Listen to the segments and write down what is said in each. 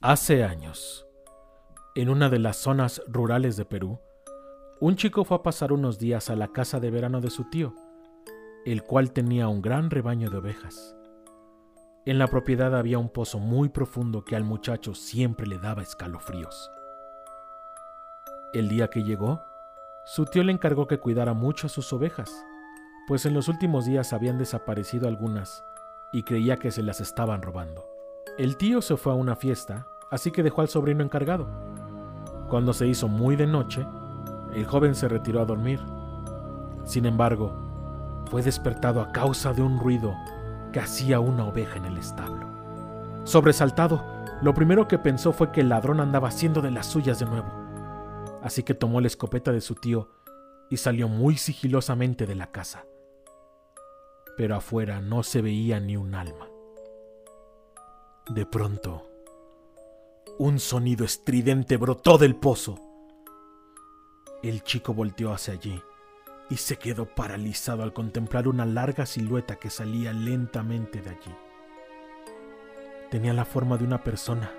Hace años, en una de las zonas rurales de Perú, un chico fue a pasar unos días a la casa de verano de su tío, el cual tenía un gran rebaño de ovejas. En la propiedad había un pozo muy profundo que al muchacho siempre le daba escalofríos. El día que llegó, su tío le encargó que cuidara mucho a sus ovejas, pues en los últimos días habían desaparecido algunas y creía que se las estaban robando. El tío se fue a una fiesta, así que dejó al sobrino encargado. Cuando se hizo muy de noche, el joven se retiró a dormir. Sin embargo, fue despertado a causa de un ruido que hacía una oveja en el establo. Sobresaltado, lo primero que pensó fue que el ladrón andaba haciendo de las suyas de nuevo. Así que tomó la escopeta de su tío y salió muy sigilosamente de la casa. Pero afuera no se veía ni un alma. De pronto, un sonido estridente brotó del pozo. El chico volteó hacia allí y se quedó paralizado al contemplar una larga silueta que salía lentamente de allí. Tenía la forma de una persona,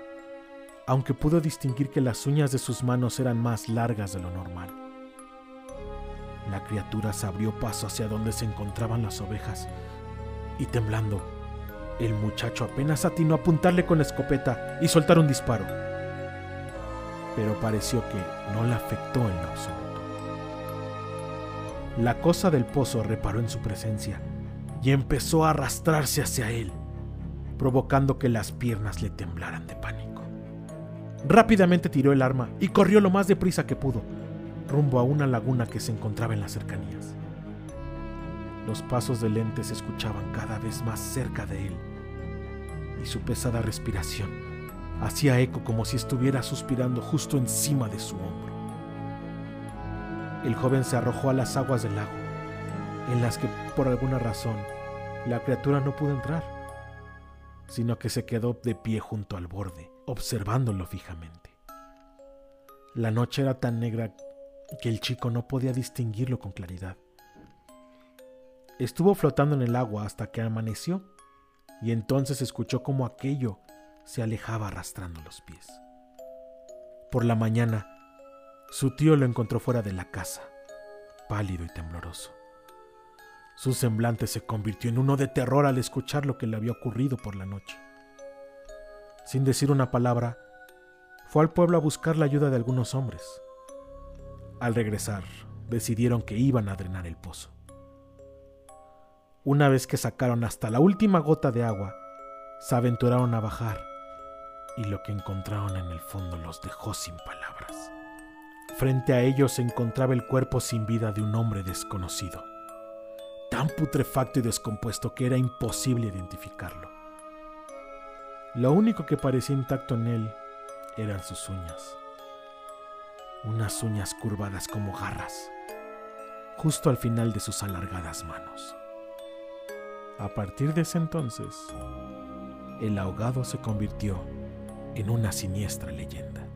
aunque pudo distinguir que las uñas de sus manos eran más largas de lo normal. La criatura se abrió paso hacia donde se encontraban las ovejas y temblando, el muchacho apenas atinó a apuntarle con la escopeta y soltar un disparo. Pero pareció que no le afectó en lo absoluto. La cosa del pozo reparó en su presencia y empezó a arrastrarse hacia él, provocando que las piernas le temblaran de pánico. Rápidamente tiró el arma y corrió lo más deprisa que pudo, rumbo a una laguna que se encontraba en las cercanías. Los pasos del ente se escuchaban cada vez más cerca de él y su pesada respiración hacía eco como si estuviera suspirando justo encima de su hombro. El joven se arrojó a las aguas del lago, en las que por alguna razón la criatura no pudo entrar, sino que se quedó de pie junto al borde, observándolo fijamente. La noche era tan negra que el chico no podía distinguirlo con claridad. Estuvo flotando en el agua hasta que amaneció y entonces escuchó como aquello se alejaba arrastrando los pies. Por la mañana, su tío lo encontró fuera de la casa, pálido y tembloroso. Su semblante se convirtió en uno de terror al escuchar lo que le había ocurrido por la noche. Sin decir una palabra, fue al pueblo a buscar la ayuda de algunos hombres. Al regresar, decidieron que iban a drenar el pozo. Una vez que sacaron hasta la última gota de agua, se aventuraron a bajar y lo que encontraron en el fondo los dejó sin palabras. Frente a ellos se encontraba el cuerpo sin vida de un hombre desconocido, tan putrefacto y descompuesto que era imposible identificarlo. Lo único que parecía intacto en él eran sus uñas, unas uñas curvadas como garras, justo al final de sus alargadas manos. A partir de ese entonces, el ahogado se convirtió en una siniestra leyenda.